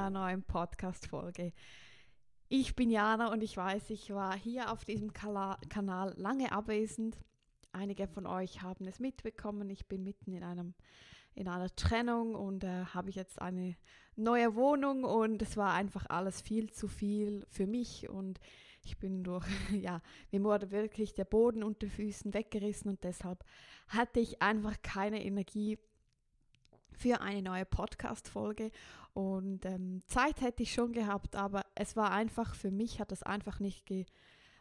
einer neuen Podcast-Folge. Ich bin Jana und ich weiß, ich war hier auf diesem Kanal lange abwesend. Einige von euch haben es mitbekommen. Ich bin mitten in einem in einer Trennung und äh, habe jetzt eine neue Wohnung und es war einfach alles viel zu viel für mich und ich bin durch, ja, mir wurde wirklich der Boden unter Füßen weggerissen und deshalb hatte ich einfach keine Energie für eine neue Podcast-Folge. Und ähm, Zeit hätte ich schon gehabt, aber es war einfach, für mich hat das einfach nicht ge,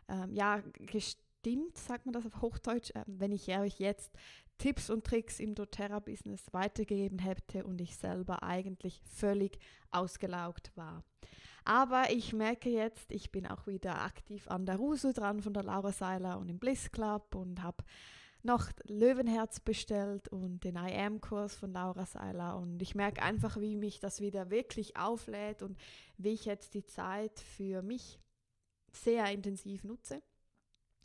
ähm, ja, gestimmt, sagt man das auf Hochdeutsch, ähm, wenn ich euch jetzt Tipps und Tricks im doTERRA-Business weitergegeben hätte und ich selber eigentlich völlig ausgelaugt war. Aber ich merke jetzt, ich bin auch wieder aktiv an der Rusu dran von der Laura Seiler und im Bliss Club und habe noch Löwenherz bestellt und den I Am-Kurs von Laura Seiler. Und ich merke einfach, wie mich das wieder wirklich auflädt und wie ich jetzt die Zeit für mich sehr intensiv nutze.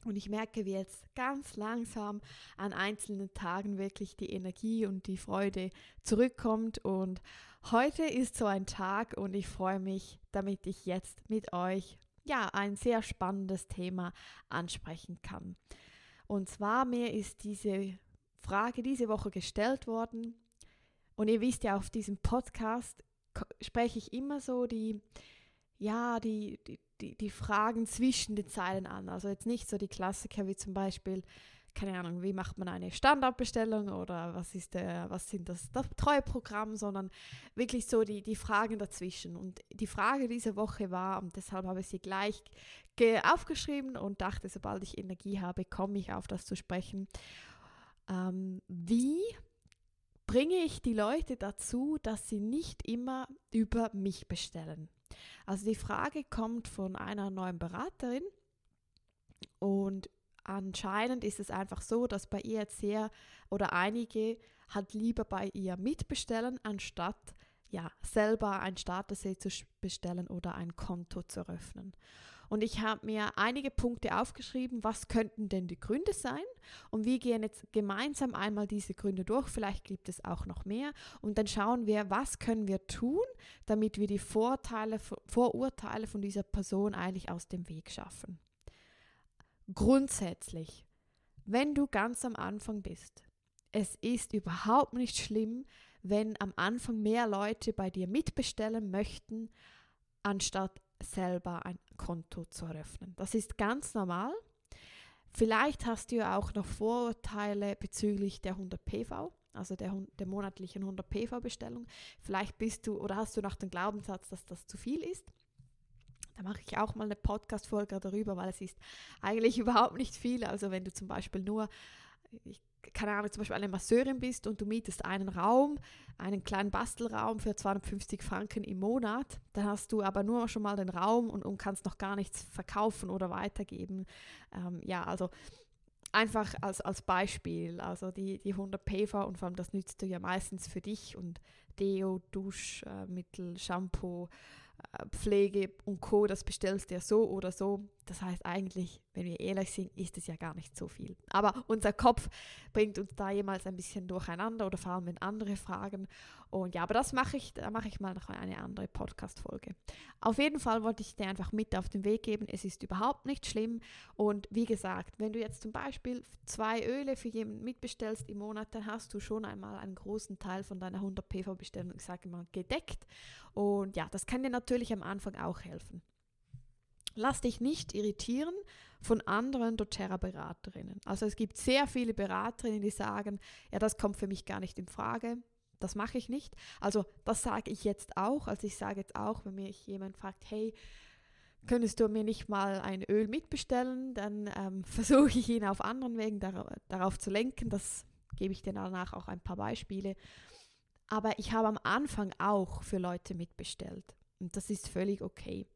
Und ich merke, wie jetzt ganz langsam an einzelnen Tagen wirklich die Energie und die Freude zurückkommt. Und heute ist so ein Tag und ich freue mich, damit ich jetzt mit euch ja ein sehr spannendes Thema ansprechen kann. Und zwar mir ist diese Frage diese Woche gestellt worden. Und ihr wisst ja, auf diesem Podcast spreche ich immer so die, ja, die, die, die, die Fragen zwischen den Zeilen an. Also jetzt nicht so die Klassiker wie zum Beispiel, keine Ahnung, wie macht man eine Standardbestellung oder was ist der, was sind das, das Treueprogramm, sondern wirklich so die, die Fragen dazwischen. Und die Frage diese Woche war, und deshalb habe ich sie gleich aufgeschrieben und dachte, sobald ich Energie habe, komme ich auf das zu sprechen. Ähm, wie bringe ich die Leute dazu, dass sie nicht immer über mich bestellen? Also die Frage kommt von einer neuen Beraterin und anscheinend ist es einfach so, dass bei ihr sehr oder einige halt lieber bei ihr mitbestellen, anstatt ja selber ein Starter-Set zu bestellen oder ein Konto zu eröffnen. Und ich habe mir einige Punkte aufgeschrieben, was könnten denn die Gründe sein? Und wir gehen jetzt gemeinsam einmal diese Gründe durch. Vielleicht gibt es auch noch mehr. Und dann schauen wir, was können wir tun, damit wir die Vorteile, Vorurteile von dieser Person eigentlich aus dem Weg schaffen. Grundsätzlich, wenn du ganz am Anfang bist, es ist überhaupt nicht schlimm, wenn am Anfang mehr Leute bei dir mitbestellen möchten, anstatt selber ein Konto zu eröffnen. Das ist ganz normal. Vielleicht hast du ja auch noch Vorurteile bezüglich der 100 PV, also der, der monatlichen 100 PV Bestellung. Vielleicht bist du oder hast du noch den Glaubenssatz, dass das zu viel ist. Da mache ich auch mal eine Podcast-Folge darüber, weil es ist eigentlich überhaupt nicht viel. Also wenn du zum Beispiel nur, ich, keine Ahnung, zum Beispiel eine Masseurin bist und du mietest einen Raum, einen kleinen Bastelraum für 250 Franken im Monat, dann hast du aber nur schon mal den Raum und, und kannst noch gar nichts verkaufen oder weitergeben. Ähm, ja, also einfach als, als Beispiel, also die, die 100 PV und vor allem das nützt du ja meistens für dich und Deo, Duschmittel, Shampoo, Pflege und Co., das bestellst du ja so oder so. Das heißt eigentlich, wenn wir ehrlich sind, ist es ja gar nicht so viel. Aber unser Kopf bringt uns da jemals ein bisschen durcheinander oder vor allem in andere Fragen. Und ja, aber das mache ich, da mache ich mal noch eine andere Podcast-Folge. Auf jeden Fall wollte ich dir einfach mit auf den Weg geben. Es ist überhaupt nicht schlimm. Und wie gesagt, wenn du jetzt zum Beispiel zwei Öle für jemanden mitbestellst im Monat, dann hast du schon einmal einen großen Teil von deiner 100 PV-Bestellung, ich sage mal, gedeckt. Und ja, das kann dir natürlich am Anfang auch helfen. Lass dich nicht irritieren von anderen doTERRA-Beraterinnen. Also es gibt sehr viele Beraterinnen, die sagen, ja, das kommt für mich gar nicht in Frage. Das mache ich nicht. Also das sage ich jetzt auch. Also ich sage jetzt auch, wenn mich jemand fragt, hey, könntest du mir nicht mal ein Öl mitbestellen, dann ähm, versuche ich ihn auf anderen Wegen dar darauf zu lenken. Das gebe ich dir danach auch ein paar Beispiele. Aber ich habe am Anfang auch für Leute mitbestellt. Und das ist völlig okay.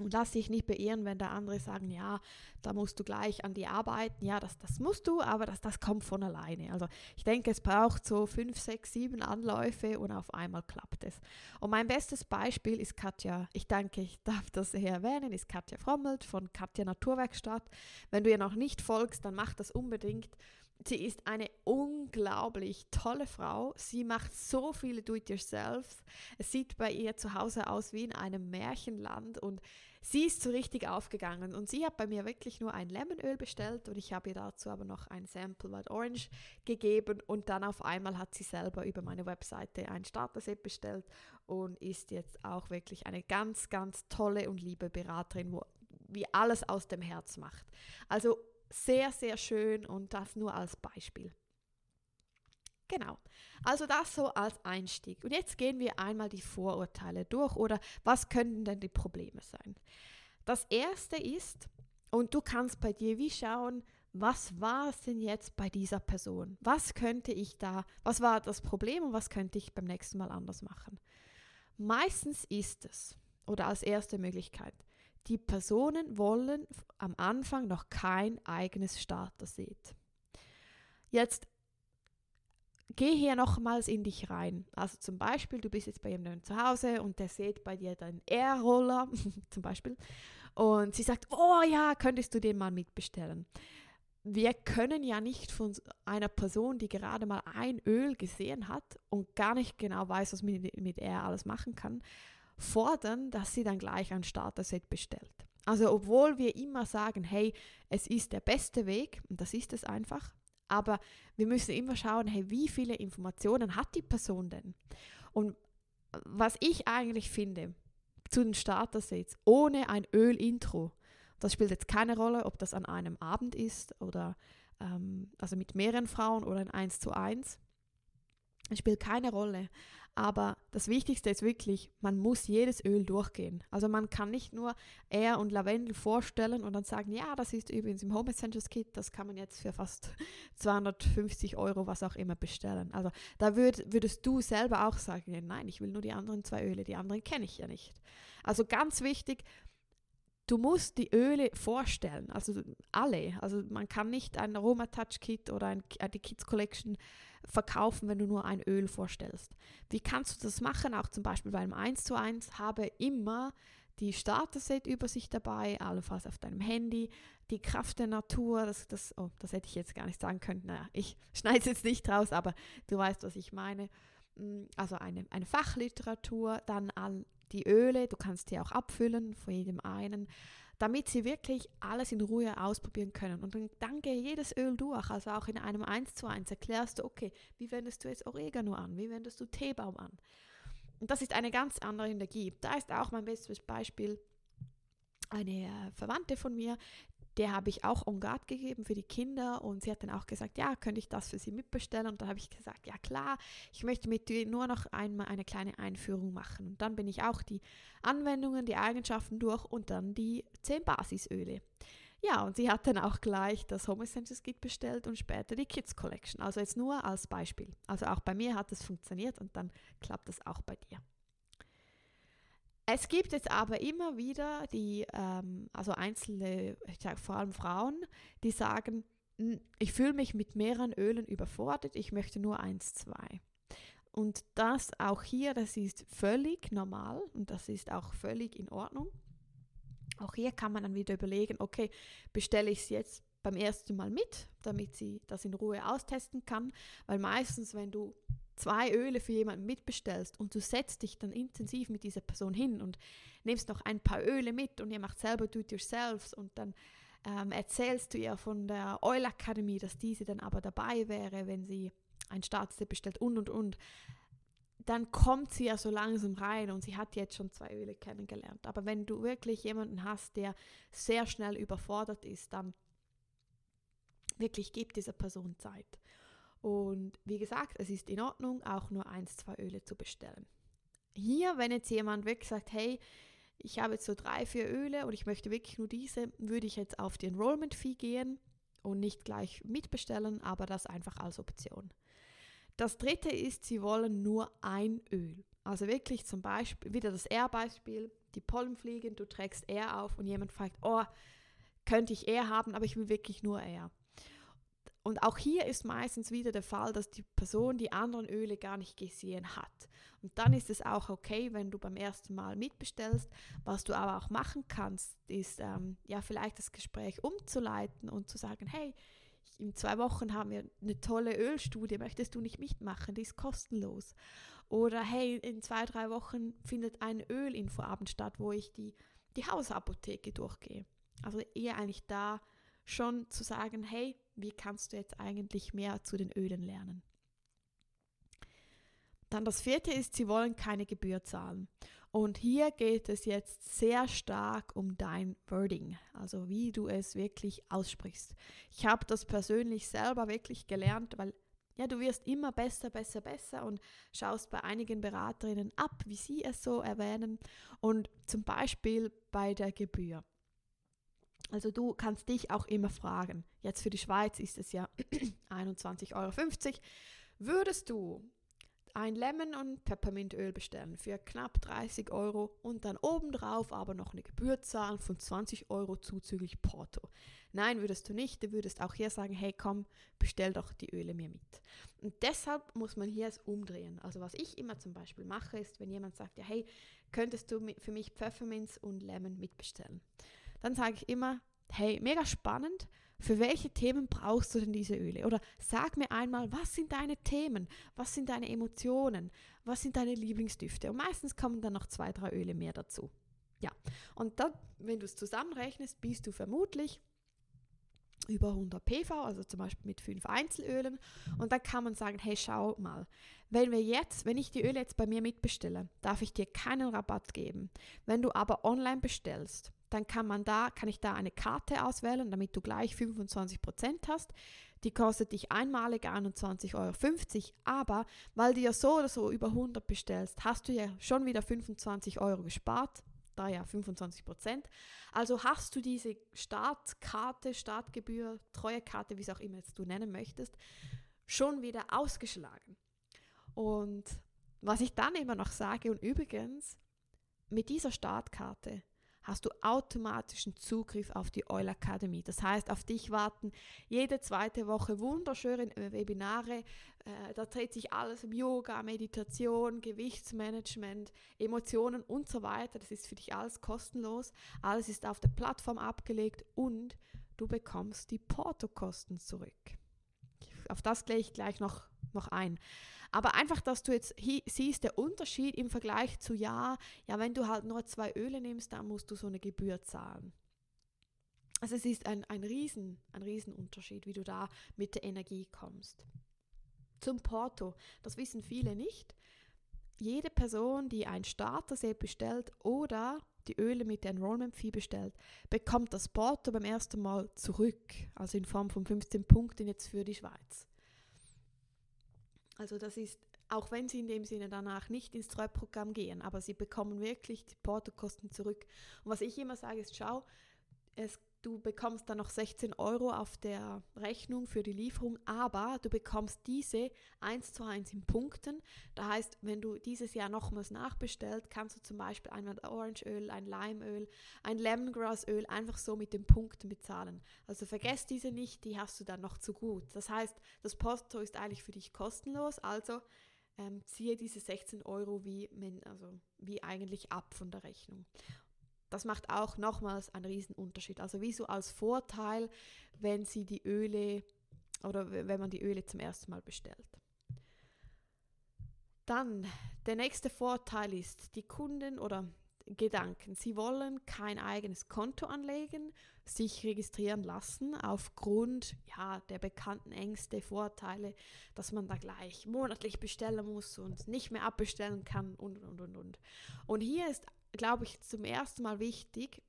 Und lass dich nicht beirren, wenn da andere sagen, ja, da musst du gleich an die arbeiten. Ja, das, das musst du, aber das, das kommt von alleine. Also ich denke, es braucht so fünf, sechs, sieben Anläufe und auf einmal klappt es. Und mein bestes Beispiel ist Katja, ich denke, ich darf das hier erwähnen, ist Katja Frommelt von Katja Naturwerkstatt. Wenn du ihr noch nicht folgst, dann mach das unbedingt. Sie ist eine unglaublich tolle Frau. Sie macht so viele Do-it-yourself. Es sieht bei ihr zu Hause aus wie in einem Märchenland und sie ist so richtig aufgegangen. Und sie hat bei mir wirklich nur ein Lemonöl bestellt und ich habe ihr dazu aber noch ein Sample White Orange gegeben und dann auf einmal hat sie selber über meine Webseite ein Starter-Set bestellt und ist jetzt auch wirklich eine ganz, ganz tolle und liebe Beraterin, wo wie alles aus dem Herz macht. Also sehr, sehr schön und das nur als Beispiel. Genau. Also das so als Einstieg. Und jetzt gehen wir einmal die Vorurteile durch oder was könnten denn die Probleme sein? Das erste ist, und du kannst bei dir wie schauen, was war es denn jetzt bei dieser Person? Was könnte ich da, was war das Problem und was könnte ich beim nächsten Mal anders machen? Meistens ist es, oder als erste Möglichkeit, die Personen wollen am Anfang noch kein eigenes Starter-Set. Jetzt geh hier nochmals in dich rein. Also zum Beispiel, du bist jetzt bei jemandem zu Hause und der sieht bei dir deinen Air-Roller zum Beispiel und sie sagt, oh ja, könntest du den mal mitbestellen. Wir können ja nicht von einer Person, die gerade mal ein Öl gesehen hat und gar nicht genau weiß, was mit, mit Air alles machen kann, fordern, dass sie dann gleich ein Starter-Set bestellt. Also obwohl wir immer sagen, hey, es ist der beste Weg, und das ist es einfach, aber wir müssen immer schauen, hey, wie viele Informationen hat die Person denn? Und was ich eigentlich finde zu den Starter-Sets, ohne ein Öl-Intro, das spielt jetzt keine Rolle, ob das an einem Abend ist oder ähm, also mit mehreren Frauen oder ein 1 zu 1. Es spielt keine Rolle. Aber das Wichtigste ist wirklich, man muss jedes Öl durchgehen. Also man kann nicht nur Air und Lavendel vorstellen und dann sagen, ja, das ist übrigens im Home Essentials Kit, das kann man jetzt für fast 250 Euro, was auch immer, bestellen. Also da würd, würdest du selber auch sagen, nein, ich will nur die anderen zwei Öle, die anderen kenne ich ja nicht. Also ganz wichtig, du musst die Öle vorstellen, also alle. Also man kann nicht ein Aroma Touch Kit oder ein, äh, die Kids Collection verkaufen, wenn du nur ein Öl vorstellst. Wie kannst du das machen? Auch zum Beispiel beim 1 zu 1 habe immer die Starter-Set-Übersicht dabei, allenfalls auf deinem Handy, die Kraft der Natur, das, das, oh, das hätte ich jetzt gar nicht sagen können. Naja, ich schneide es jetzt nicht raus, aber du weißt, was ich meine. Mm, also eine, eine Fachliteratur, dann all die Öle, du kannst die auch abfüllen von jedem einen damit sie wirklich alles in Ruhe ausprobieren können. Und dann, dann gehe jedes Öl durch, also auch in einem 1 zu 1 erklärst du, okay, wie wendest du jetzt Oregano an, wie wendest du Teebaum an. Und das ist eine ganz andere Energie. Da ist auch mein bestes Beispiel eine äh, Verwandte von mir, der habe ich auch On Guard gegeben für die Kinder und sie hat dann auch gesagt, ja, könnte ich das für sie mitbestellen? Und da habe ich gesagt, ja klar, ich möchte mit dir nur noch einmal eine kleine Einführung machen. Und dann bin ich auch die Anwendungen, die Eigenschaften durch und dann die 10 Basisöle. Ja, und sie hat dann auch gleich das Home Essentials Kit bestellt und später die Kids Collection. Also jetzt nur als Beispiel. Also auch bei mir hat es funktioniert und dann klappt es auch bei dir. Es gibt jetzt aber immer wieder die, ähm, also einzelne, ich sage vor allem Frauen, die sagen, ich fühle mich mit mehreren Ölen überfordert, ich möchte nur eins, zwei. Und das auch hier, das ist völlig normal und das ist auch völlig in Ordnung. Auch hier kann man dann wieder überlegen, okay, bestelle ich es jetzt beim ersten Mal mit, damit sie das in Ruhe austesten kann, weil meistens, wenn du zwei Öle für jemanden mitbestellst und du setzt dich dann intensiv mit dieser Person hin und nimmst noch ein paar Öle mit und ihr macht selber Do-it-yourselves und dann ähm, erzählst du ihr von der Oil Akademie, dass diese dann aber dabei wäre, wenn sie ein Startset bestellt und und und, dann kommt sie ja so langsam rein und sie hat jetzt schon zwei Öle kennengelernt. Aber wenn du wirklich jemanden hast, der sehr schnell überfordert ist, dann wirklich gib dieser Person Zeit. Und wie gesagt, es ist in Ordnung, auch nur eins, zwei Öle zu bestellen. Hier, wenn jetzt jemand wirklich sagt, hey, ich habe jetzt so drei, vier Öle und ich möchte wirklich nur diese, würde ich jetzt auf die Enrollment-Fee gehen und nicht gleich mitbestellen, aber das einfach als Option. Das dritte ist, sie wollen nur ein Öl. Also wirklich zum Beispiel, wieder das R-Beispiel, die Pollen fliegen, du trägst R auf und jemand fragt, oh, könnte ich R haben, aber ich will wirklich nur R. Und auch hier ist meistens wieder der Fall, dass die Person die anderen Öle gar nicht gesehen hat. Und dann ist es auch okay, wenn du beim ersten Mal mitbestellst. Was du aber auch machen kannst, ist ähm, ja vielleicht das Gespräch umzuleiten und zu sagen, hey, in zwei Wochen haben wir eine tolle Ölstudie, möchtest du nicht mitmachen, die ist kostenlos. Oder hey, in zwei, drei Wochen findet ein Ölinfoabend statt, wo ich die, die Hausapotheke durchgehe. Also eher eigentlich da schon zu sagen, hey, wie kannst du jetzt eigentlich mehr zu den Ölen lernen? Dann das vierte ist, sie wollen keine Gebühr zahlen. Und hier geht es jetzt sehr stark um dein Wording, also wie du es wirklich aussprichst. Ich habe das persönlich selber wirklich gelernt, weil ja, du wirst immer besser, besser, besser und schaust bei einigen Beraterinnen ab, wie sie es so erwähnen. Und zum Beispiel bei der Gebühr. Also du kannst dich auch immer fragen, jetzt für die Schweiz ist es ja 21,50 Euro. Würdest du ein Lemon- und Peppermintöl bestellen für knapp 30 Euro und dann obendrauf aber noch eine Gebühr zahlen von 20 Euro zuzüglich Porto. Nein, würdest du nicht. Du würdest auch hier sagen, hey komm, bestell doch die Öle mir mit. Und deshalb muss man hier es umdrehen. Also was ich immer zum Beispiel mache, ist, wenn jemand sagt, ja hey, könntest du für mich Pfefferminz und Lemon mitbestellen? Dann sage ich immer, hey, mega spannend, für welche Themen brauchst du denn diese Öle? Oder sag mir einmal, was sind deine Themen? Was sind deine Emotionen? Was sind deine Lieblingsdüfte? Und meistens kommen dann noch zwei, drei Öle mehr dazu. Ja, und dann, wenn du es zusammenrechnest, bist du vermutlich über 100 PV, also zum Beispiel mit fünf Einzelölen. Und dann kann man sagen, hey, schau mal, wenn wir jetzt, wenn ich die Öle jetzt bei mir mitbestelle, darf ich dir keinen Rabatt geben. Wenn du aber online bestellst, dann kann man da, kann ich da eine Karte auswählen, damit du gleich 25% hast. Die kostet dich einmalig 21,50 Euro, aber weil du ja so oder so über 100 bestellst, hast du ja schon wieder 25 Euro gespart. Da ja 25% Also hast du diese Startkarte, Startgebühr, Treuekarte, wie es auch immer jetzt du nennen möchtest, schon wieder ausgeschlagen. Und was ich dann immer noch sage, und übrigens, mit dieser Startkarte hast du automatischen Zugriff auf die Oil Academy. Das heißt, auf dich warten jede zweite Woche wunderschöne Webinare. Äh, da dreht sich alles um Yoga, Meditation, Gewichtsmanagement, Emotionen und so weiter. Das ist für dich alles kostenlos. Alles ist auf der Plattform abgelegt und du bekommst die Portokosten zurück. Auf das gehe ich gleich noch, noch ein. Aber einfach, dass du jetzt siehst, der Unterschied im Vergleich zu ja, ja, wenn du halt nur zwei Öle nimmst, dann musst du so eine Gebühr zahlen. Also es ist ein, ein, Riesen, ein Riesenunterschied, wie du da mit der Energie kommst. Zum Porto, das wissen viele nicht. Jede Person, die ein Starter-Set bestellt oder die Öle mit der Enrollment-Fee bestellt, bekommt das Porto beim ersten Mal zurück, also in Form von 15 Punkten jetzt für die Schweiz. Also das ist, auch wenn sie in dem Sinne danach nicht ins Treuprogramm gehen, aber sie bekommen wirklich die Portokosten zurück. Und was ich immer sage ist, schau, es Du bekommst dann noch 16 Euro auf der Rechnung für die Lieferung, aber du bekommst diese eins zu eins in Punkten. Das heißt, wenn du dieses Jahr nochmals nachbestellst, kannst du zum Beispiel einmal Orangeöl, ein Limeöl, ein Lemongrassöl einfach so mit den Punkten bezahlen. Also vergesst diese nicht, die hast du dann noch zu gut. Das heißt, das Posto ist eigentlich für dich kostenlos, also ähm, ziehe diese 16 Euro wie, also wie eigentlich ab von der Rechnung. Das macht auch nochmals einen riesen Unterschied. Also wie so als Vorteil, wenn sie die Öle oder wenn man die Öle zum ersten Mal bestellt. Dann der nächste Vorteil ist, die Kunden oder Gedanken. Sie wollen kein eigenes Konto anlegen, sich registrieren lassen aufgrund ja, der bekannten Ängste, Vorteile, dass man da gleich monatlich bestellen muss und nicht mehr abbestellen kann und, und, und, und. Und hier ist glaube ich, zum ersten Mal wichtig,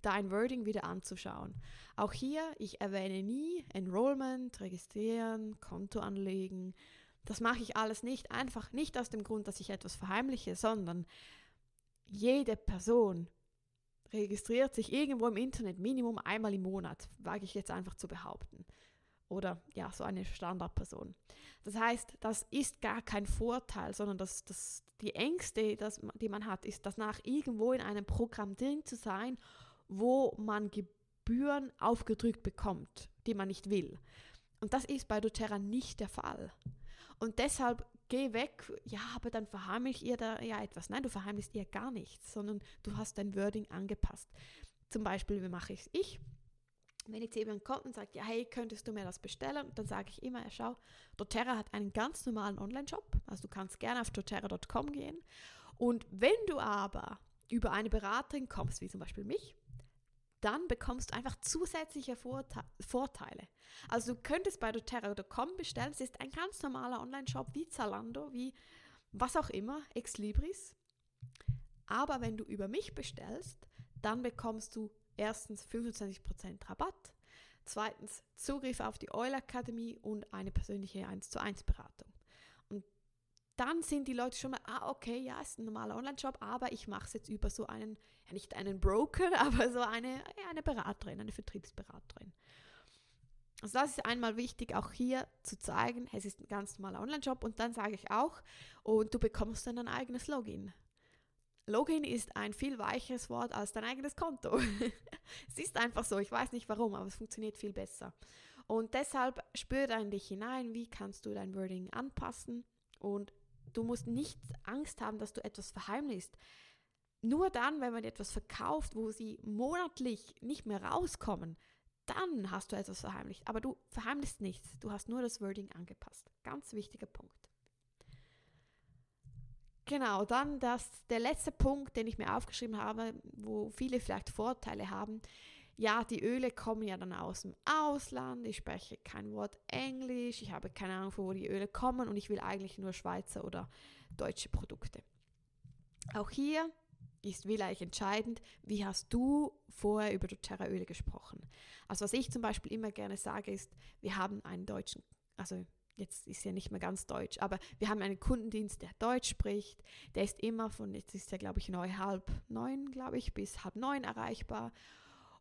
dein Wording wieder anzuschauen. Auch hier, ich erwähne nie Enrollment, registrieren, Konto anlegen. Das mache ich alles nicht, einfach nicht aus dem Grund, dass ich etwas verheimliche, sondern jede Person registriert sich irgendwo im Internet Minimum einmal im Monat, wage ich jetzt einfach zu behaupten. Oder ja, so eine Standardperson. Das heißt, das ist gar kein Vorteil, sondern das, das, die Ängste, das, die man hat, ist danach irgendwo in einem Programm drin zu sein, wo man Gebühren aufgedrückt bekommt, die man nicht will. Und das ist bei doTERRA nicht der Fall. Und deshalb geh weg, ja, aber dann verheimlicht ihr da ja etwas. Nein, du verheimlichst ihr gar nichts, sondern du hast dein Wording angepasst. Zum Beispiel, wie mache ich es? Ich wenn jetzt jemand kommt und sagt, ja, hey, könntest du mir das bestellen? Dann sage ich immer, ja, schau, doTERRA hat einen ganz normalen Online-Shop. Also du kannst gerne auf doTERRA.com gehen. Und wenn du aber über eine Beraterin kommst, wie zum Beispiel mich, dann bekommst du einfach zusätzliche Vorte Vorteile. Also du könntest bei doTERRA.com bestellen. Es ist ein ganz normaler Online-Shop wie Zalando, wie was auch immer, Exlibris. Aber wenn du über mich bestellst, dann bekommst du erstens 25% Rabatt, zweitens Zugriff auf die Oil Akademie und eine persönliche 1 zu 1 Beratung. Und dann sind die Leute schon mal, ah, okay, ja, ist ein normaler Online-Shop, aber ich mache es jetzt über so einen, ja nicht einen Broker, aber so eine, eine Beraterin, eine Vertriebsberaterin. Also das ist einmal wichtig, auch hier zu zeigen, es ist ein ganz normaler Online-Shop und dann sage ich auch, und du bekommst dann ein eigenes Login. Login ist ein viel weicheres Wort als dein eigenes Konto. es ist einfach so, ich weiß nicht warum, aber es funktioniert viel besser. Und deshalb spür da in dich hinein, wie kannst du dein Wording anpassen und du musst nicht Angst haben, dass du etwas verheimlichst. Nur dann, wenn man etwas verkauft, wo sie monatlich nicht mehr rauskommen, dann hast du etwas verheimlicht. Aber du verheimlichst nichts, du hast nur das Wording angepasst. Ganz wichtiger Punkt. Genau, dann das, der letzte Punkt, den ich mir aufgeschrieben habe, wo viele vielleicht Vorteile haben. Ja, die Öle kommen ja dann aus dem Ausland, ich spreche kein Wort Englisch, ich habe keine Ahnung, von wo die Öle kommen und ich will eigentlich nur Schweizer oder deutsche Produkte. Auch hier ist vielleicht entscheidend, wie hast du vorher über doTERRA-Öle gesprochen. Also was ich zum Beispiel immer gerne sage ist, wir haben einen deutschen, also jetzt ist ja nicht mehr ganz deutsch, aber wir haben einen Kundendienst, der Deutsch spricht. Der ist immer von, jetzt ist er glaube ich neu halb neun, glaube ich, bis halb neun erreichbar.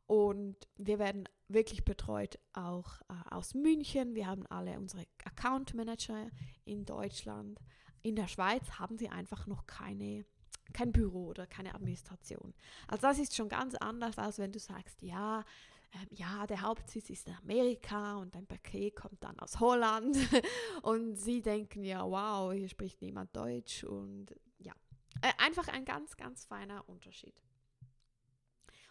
Und wir werden wirklich betreut auch äh, aus München. Wir haben alle unsere Account Manager in Deutschland. In der Schweiz haben sie einfach noch keine, kein Büro oder keine Administration. Also das ist schon ganz anders, als wenn du sagst, ja, ähm, ja, der Hauptsitz ist in Amerika und dein Paket kommt dann aus Holland und sie denken ja, wow, hier spricht niemand Deutsch und ja, äh, einfach ein ganz, ganz feiner Unterschied.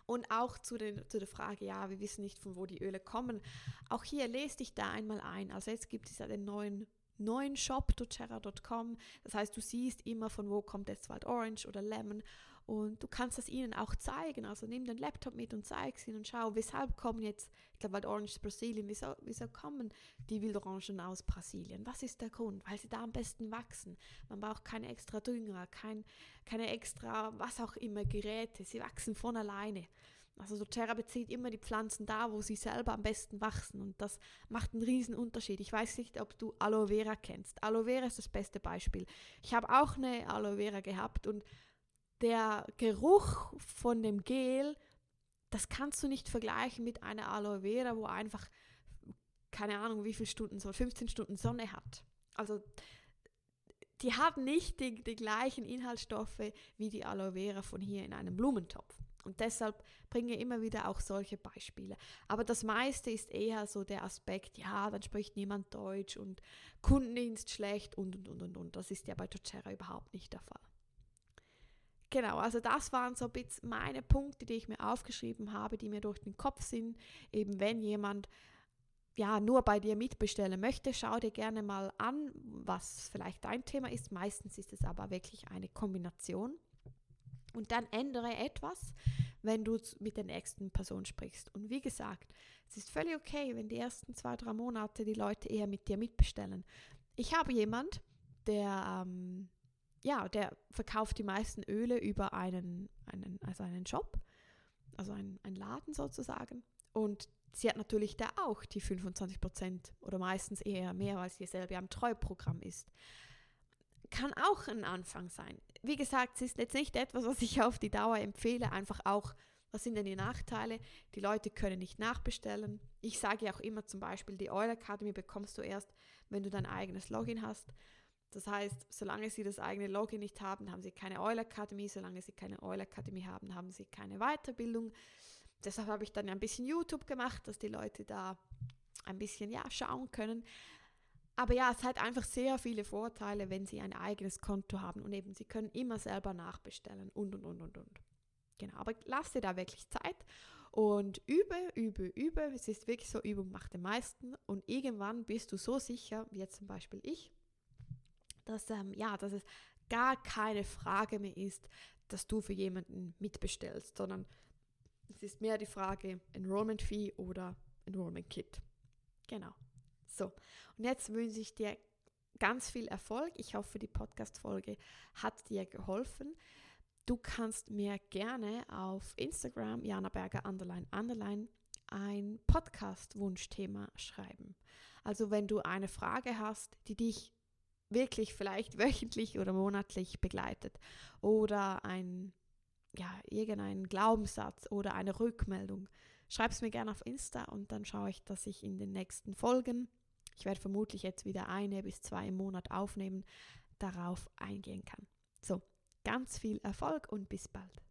Und auch zu, den, zu der Frage, ja, wir wissen nicht, von wo die Öle kommen. Auch hier lese dich da einmal ein. Also jetzt gibt es ja den neuen neuen Shop doterra.com. Das heißt, du siehst immer, von wo kommt jetzt Wild Orange oder Lemon und du kannst das ihnen auch zeigen. Also nimm den Laptop mit und zeig es ihnen und schau, weshalb kommen jetzt, ich glaube, Orange ist Brasilien, wieso, wieso kommen die Wildorangen aus Brasilien? Was ist der Grund? Weil sie da am besten wachsen. Man braucht keine extra Dünger, kein, keine extra, was auch immer, Geräte. Sie wachsen von alleine. Also doTERRA bezieht immer die Pflanzen da, wo sie selber am besten wachsen und das macht einen riesen Unterschied. Ich weiß nicht, ob du Aloe Vera kennst. Aloe Vera ist das beste Beispiel. Ich habe auch eine Aloe Vera gehabt und der Geruch von dem Gel, das kannst du nicht vergleichen mit einer Aloe Vera, wo einfach keine Ahnung, wie viele Stunden, so 15 Stunden Sonne hat. Also die haben nicht die, die gleichen Inhaltsstoffe wie die Aloe Vera von hier in einem Blumentopf. Und deshalb bringe ich immer wieder auch solche Beispiele. Aber das meiste ist eher so der Aspekt, ja, dann spricht niemand Deutsch und Kundendienst schlecht und und und und und. Das ist ja bei doTERRA überhaupt nicht der Fall. Genau, also das waren so ein bisschen meine Punkte, die ich mir aufgeschrieben habe, die mir durch den Kopf sind. Eben wenn jemand ja nur bei dir mitbestellen möchte, schau dir gerne mal an, was vielleicht dein Thema ist. Meistens ist es aber wirklich eine Kombination. Und dann ändere etwas, wenn du mit der nächsten Person sprichst. Und wie gesagt, es ist völlig okay, wenn die ersten zwei, drei Monate die Leute eher mit dir mitbestellen. Ich habe jemand, der ähm, ja, der verkauft die meisten Öle über einen, einen, also einen Shop, also einen, einen Laden sozusagen. Und sie hat natürlich da auch die 25 Prozent oder meistens eher mehr, weil sie selber am Treuprogramm ist. Kann auch ein Anfang sein. Wie gesagt, es ist jetzt nicht etwas, was ich auf die Dauer empfehle, einfach auch, was sind denn die Nachteile? Die Leute können nicht nachbestellen. Ich sage ja auch immer zum Beispiel, die Oil Academy bekommst du erst, wenn du dein eigenes Login hast. Das heißt, solange Sie das eigene Login nicht haben, haben Sie keine Oil Academy. Solange Sie keine Oil Academy haben, haben Sie keine Weiterbildung. Deshalb habe ich dann ein bisschen YouTube gemacht, dass die Leute da ein bisschen ja, schauen können. Aber ja, es hat einfach sehr viele Vorteile, wenn Sie ein eigenes Konto haben und eben Sie können immer selber nachbestellen und und und und und. Genau, aber lass dir da wirklich Zeit Und übe, übe, übe. Es ist wirklich so, Übung macht den meisten. Und irgendwann bist du so sicher, wie jetzt zum Beispiel ich, dass, ähm, ja, dass es gar keine Frage mehr ist, dass du für jemanden mitbestellst, sondern es ist mehr die Frage Enrollment Fee oder Enrollment Kit. Genau. So, und jetzt wünsche ich dir ganz viel Erfolg. Ich hoffe, die Podcast-Folge hat dir geholfen. Du kannst mir gerne auf Instagram, Jana Berger Underline Underline, ein Podcast-Wunschthema schreiben. Also wenn du eine Frage hast, die dich wirklich vielleicht wöchentlich oder monatlich begleitet oder ein, ja, irgendein Glaubenssatz oder eine Rückmeldung, schreib es mir gerne auf Insta und dann schaue ich, dass ich in den nächsten Folgen, ich werde vermutlich jetzt wieder eine bis zwei im Monat aufnehmen, darauf eingehen kann. So, ganz viel Erfolg und bis bald.